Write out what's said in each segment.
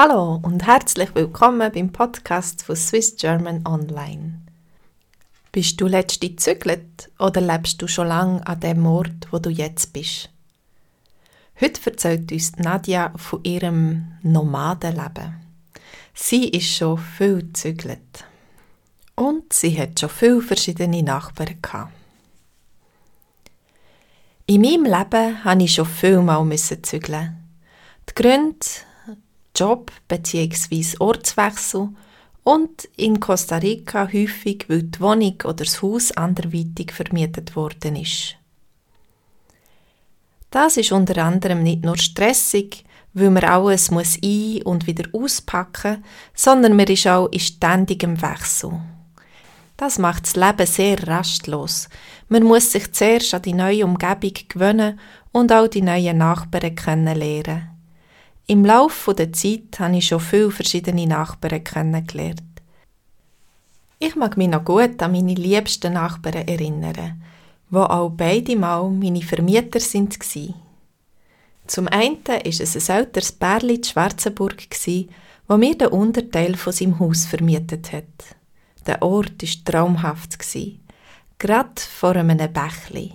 Hallo und herzlich willkommen beim Podcast von Swiss German Online. Bist du letzte zügelt oder lebst du schon lange an dem Ort, wo du jetzt bist? Heute erzählt uns Nadja von ihrem Nomadenleben. Sie ist schon viel zügelt und sie hat schon viele verschiedene Nachbarn gehabt. In meinem Leben musste ich schon viel mal zügeln. Die Gründe Job bzw. Ortswechsel und in Costa Rica häufig, weil die Wohnung oder das Haus anderweitig vermietet worden ist. Das ist unter anderem nicht nur stressig, weil man alles muss ein- und wieder auspacken sondern man ist auch in ständigem Wechsel. Das macht das Leben sehr rastlos. Man muss sich zuerst an die neue Umgebung gewöhnen und auch die neuen Nachbarn kennenlernen. Im Laufe der Zeit habe ich schon viele verschiedene Nachbarn kennengelernt. Ich mag mich noch gut an meine liebsten Nachbarn erinnern, wo auch beide Mal meine Vermieter sind Zum einen ist es ein älteres Pärchen in Schwarzenburg wo mir den Unterteil von seinem Haus vermietet hat. Der Ort war traumhaft gerade vor einem Bächli.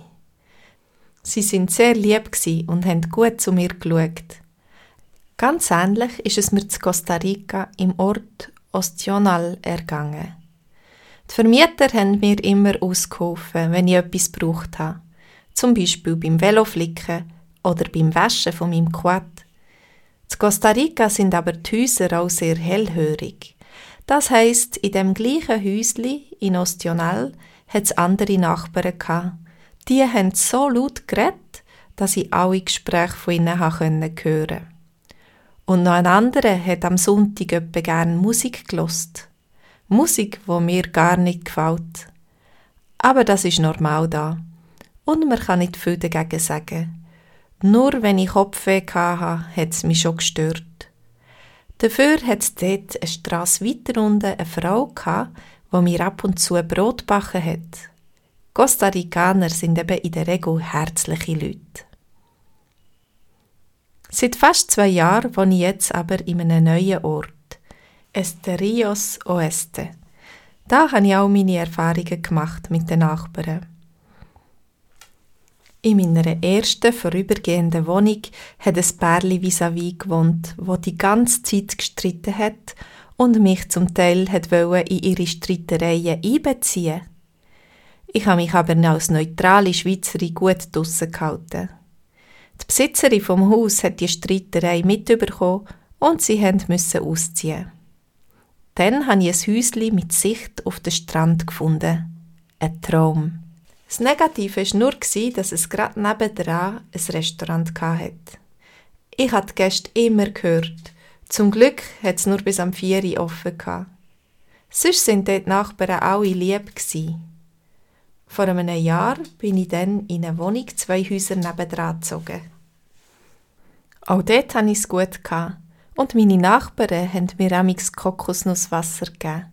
Sie sind sehr lieb und haben gut zu mir geschaut. Ganz ähnlich ist es mir zu Costa Rica im Ort Ostional ergangen. Die Vermieter haben mir immer ausgeholfen, wenn ich etwas gebraucht habe. Zum Beispiel beim Veloflicken oder beim Waschen von meinem Quad. Zu Costa Rica sind aber die Häuser auch sehr hellhörig. Das heisst, in dem gleichen Häusli in Ostional hat es andere Nachbarn gehabt. Die haben so laut geredet, dass ich alle Gespräche von ihnen hören konnte. Und noch ein anderer hat am Sonntag etwa gern Musik gelost. Musik, wo mir gar nicht gefällt. Aber das ist normal da. Und man kann nicht viel dagegen sagen. Nur wenn ich Kopfweh hatte, hat es mich schon gestört. Dafür hat es dort eine Strasse weiter unten eine Frau gehabt, die mir ab und zu Brot gebacken hat. Costa Ricaner sind eben in der Regel herzliche Leute. Seit fast zwei Jahren wohne ich jetzt aber in einem neuen Ort. Esterios Oeste. Da habe ich auch meine Erfahrungen gemacht mit den Nachbarn. In meiner ersten vorübergehenden Wohnung hat ein Pärchen vis-à-vis gewohnt, wo die ganze Zeit gestritten hat und mich zum Teil hat in ihre Streitereien einbeziehen. Ich habe mich aber als neutrale Schweizerin gut draussen gehalten. Die Besitzerin vom Haus hat die Streiterei mitbekommen und sie mussten ausziehen. Dann habe ich ein Häuschen mit Sicht auf den Strand gefunden. Ein Traum. Das Negative war nur, dass es gerade nebenan ein Restaurant hatte. Ich hatte die Gäste immer gehört. Zum Glück hat es nur bis am 4 Uhr offen. Sonst waren dort die Nachbarn alle lieb. Vor einem Jahr bin ich dann in eine Wohnung zwei Häuser nebendran gezogen. Auch dort hatte ich es gut. Und meine Nachbarn haben mir amix Kokosnusswasser gegeben.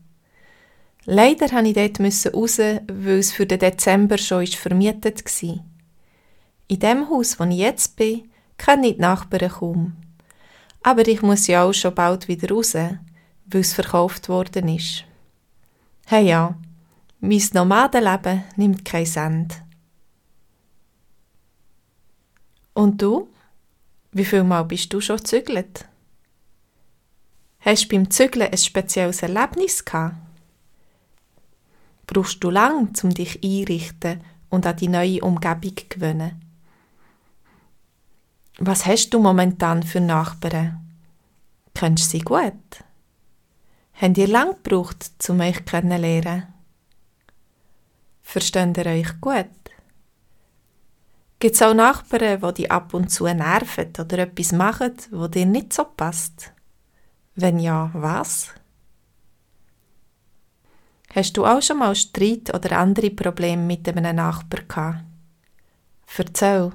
Leider musste ich dort raus, weil es für den Dezember schon vermietet war. In dem Haus, wo ich jetzt bin, kenne ich die Nachbarn kaum. Aber ich muss ja auch schon bald wieder raus, weil es verkauft worden ist. Hey ja, mein Nomadenleben nimmt kein Ende. Und du? Wie viel Mal bist du schon gezügelt? Hast du beim Zügeln ein spezielles Erlebnis gehabt? Brauchst du lang, um dich einrichten und an die neue Umgebung zu gewöhnen? Was hast du momentan für Nachbarn? Kennst du sie gut? Habt ihr lang gebraucht, um euch kennenzulernen? Versteht ihr euch gut? Gibt es auch Nachbarn, die dich ab und zu nerven oder etwas machen, wo dir nicht so passt? Wenn ja, was? Hast du auch schon mal Streit oder andere Probleme mit einem Nachbar gehabt? Erzähl.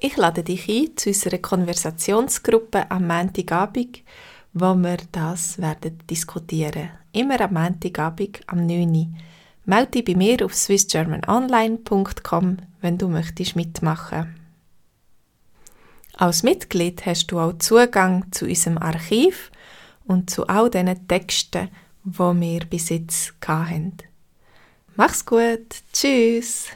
Ich lade dich ein zu unserer Konversationsgruppe am Montagabend, wo wir das werden diskutieren. Immer am Montagabend am 9 Uhr. Melde dich bei mir auf swissgermanonline.com, wenn du möchtest mitmachen. Als Mitglied hast du auch Zugang zu unserem Archiv und zu all diesen Texten, die wir bis jetzt hatten. Mach's gut. Tschüss.